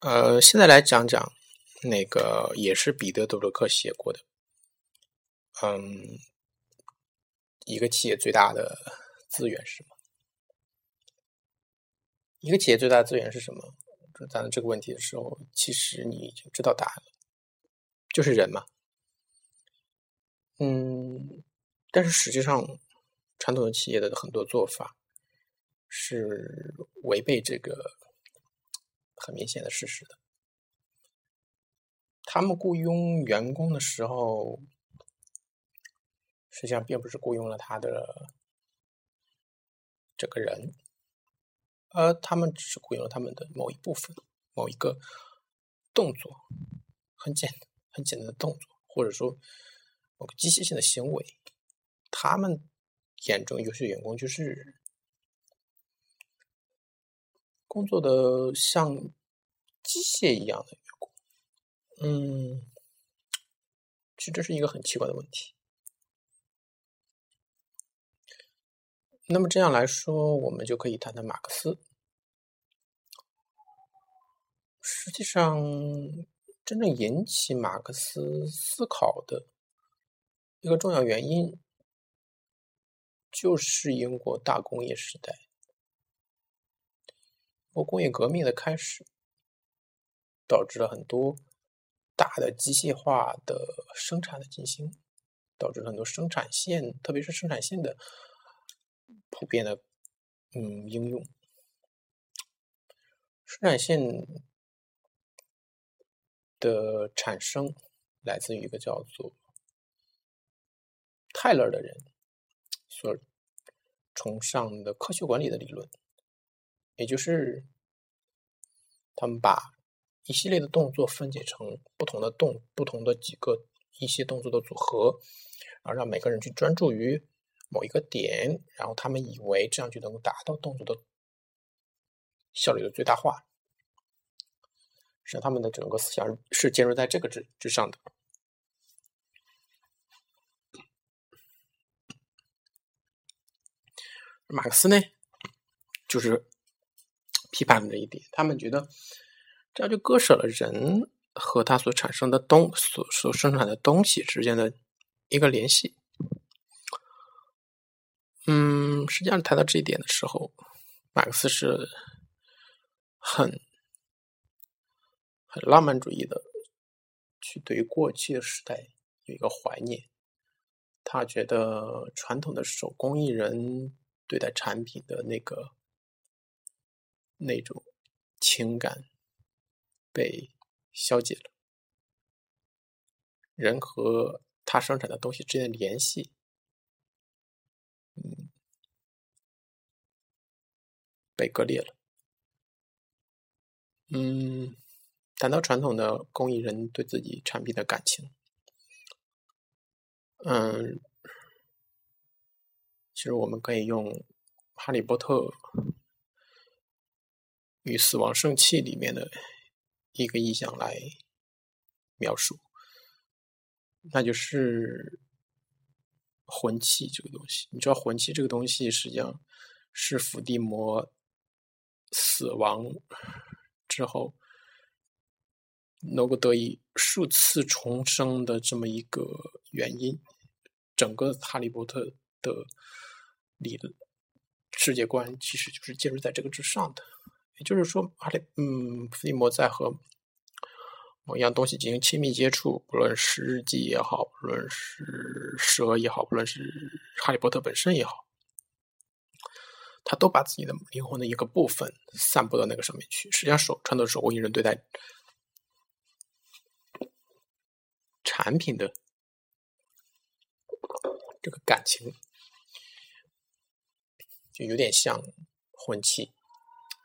呃，现在来讲讲那个也是彼得·德鲁克写过的，嗯，一个企业最大的资源是什么？一个企业最大的资源是什么？谈到这个问题的时候，其实你已经知道答案了，就是人嘛。嗯，但是实际上，传统的企业的很多做法是违背这个。明显的事实的，他们雇佣员工的时候，实际上并不是雇佣了他的这个人，而他们只是雇佣了他们的某一部分、某一个动作，很简单很简单的动作，或者说某个机械性的行为。他们眼中优秀员工就是。工作的像机械一样的员工，嗯，其实这是一个很奇怪的问题。那么这样来说，我们就可以谈谈马克思。实际上，真正引起马克思思考的一个重要原因，就是英国大工业时代。工业革命的开始，导致了很多大的机械化的生产的进行，导致了很多生产线，特别是生产线的普遍的嗯应用。生产线的产生来自于一个叫做泰勒的人所崇尚的科学管理的理论。也就是，他们把一系列的动作分解成不同的动、不同的几个一些动作的组合，然后让每个人去专注于某一个点，然后他们以为这样就能够达到动作的效率的最大化。实际上，他们的整个思想是建立在这个之之上的。马克思呢，就是。批判了这一点，他们觉得这样就割舍了人和他所产生的东所所生产的东西之间的一个联系。嗯，实际上谈到这一点的时候，马克思是很很浪漫主义的，去对于过去的时代有一个怀念。他觉得传统的手工艺人对待产品的那个。那种情感被消解了，人和他生产的东西之间的联系，被割裂了。嗯，谈到传统的工艺人对自己产品的感情，嗯，其实我们可以用《哈利波特》。与死亡圣器里面的一个意象来描述，那就是魂器这个东西。你知道魂器这个东西实际上是伏地魔死亡之后能够得以数次重生的这么一个原因。整个哈利波特的理论世界观其实就是建立在这个之上的。也就是说，阿里嗯，伏地魔在和某一样东西进行亲密接触，不论是日记也好，不论是蛇也好，不论是哈利波特本身也好，他都把自己的灵魂的一个部分散布到那个上面去。实际上，手传统手工艺人对待产品的这个感情，就有点像魂器。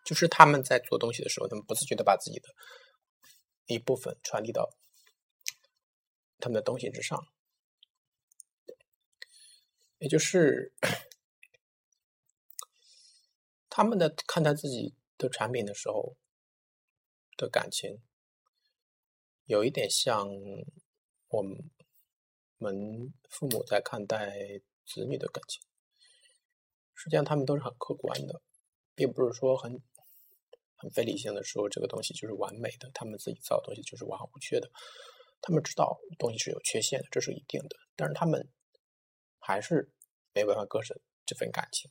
就是他们在做东西的时候，他们不自觉的把自己的一部分传递到他们的东西之上，也就是 他们的看待自己的产品的时候的感情，有一点像我们们父母在看待子女的感情，实际上他们都是很客观的，并不是说很。很非理性的说这个东西就是完美的，他们自己造的东西就是完好无缺的。他们知道东西是有缺陷的，这是一定的，但是他们还是没办法割舍这份感情。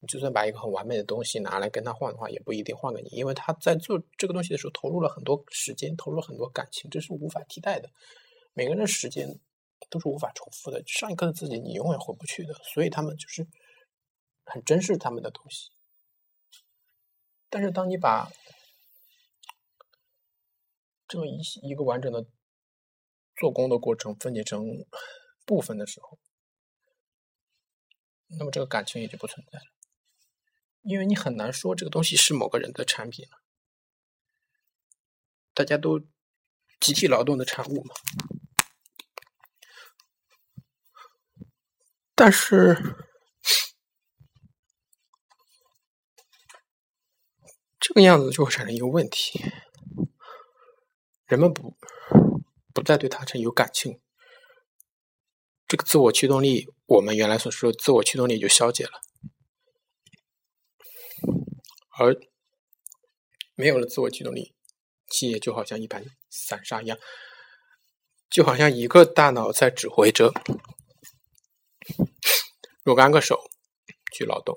你就算把一个很完美的东西拿来跟他换的话，也不一定换给你，因为他在做这个东西的时候投入了很多时间，投入了很多感情，这是无法替代的。每个人的时间都是无法重复的，上一刻的自己你永远回不去的，所以他们就是很珍视他们的东西。但是当你把这么一一个完整的做工的过程分解成部分的时候，那么这个感情也就不存在了。因为你很难说这个东西是某个人的产品了，大家都集体劳动的产物嘛。但是这个样子就会产生一个问题：人们不不再对他产有感情，这个自我驱动力，我们原来所说的自我驱动力就消解了。而没有了自我驱动力，企业就好像一盘散沙一样，就好像一个大脑在指挥着若干个手去劳动。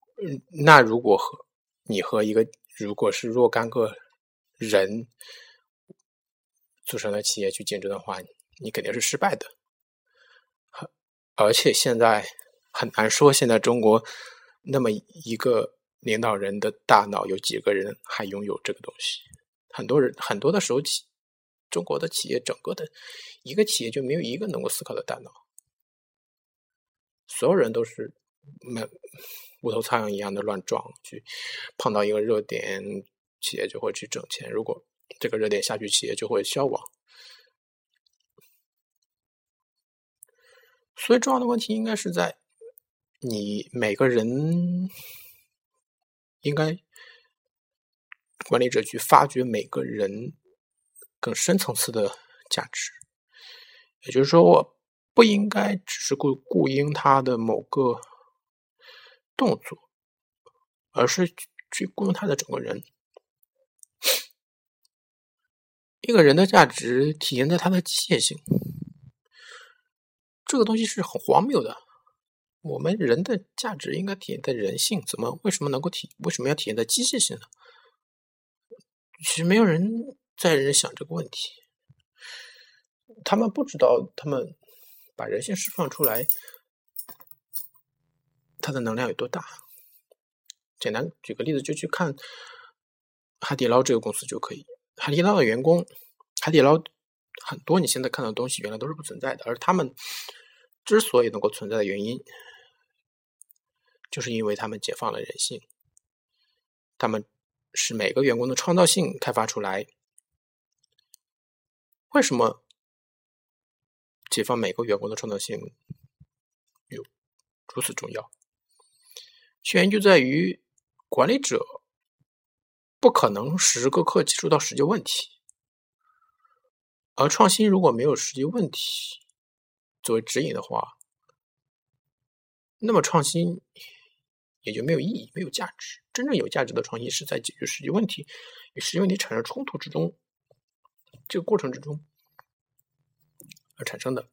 嗯，那如果和你和一个如果是若干个人组成的企业去竞争的话，你肯定是失败的。而且现在。很难说，现在中国那么一个领导人的大脑有几个人还拥有这个东西？很多人很多的时候，企中国的企业整个的一个企业就没有一个能够思考的大脑，所有人都是没无头苍蝇一样的乱撞，去碰到一个热点，企业就会去挣钱；如果这个热点下去，企业就会消亡。所以，重要的问题应该是在。你每个人应该管理者去发掘每个人更深层次的价值，也就是说，我不应该只是顾顾应他的某个动作，而是去雇佣他的整个人。一个人的价值体现在他的机械性，这个东西是很荒谬的。我们人的价值应该体现在人性，怎么为什么能够体为什么要体现在机械性呢？其实没有人在想这个问题，他们不知道，他们把人性释放出来，它的能量有多大？简单举个例子，就去看海底捞这个公司就可以。海底捞的员工，海底捞很多你现在看到的东西原来都是不存在的，而他们之所以能够存在的原因。就是因为他们解放了人性，他们是每个员工的创造性开发出来。为什么解放每个员工的创造性有如此重要？原因就在于管理者不可能时时刻刻接触到实际问题，而创新如果没有实际问题作为指引的话，那么创新。也就没有意义，没有价值。真正有价值的创新是在解决实际问题与实际问题产生冲突之中，这个过程之中而产生的。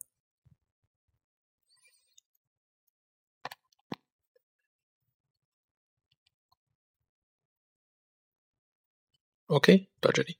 OK，到这里。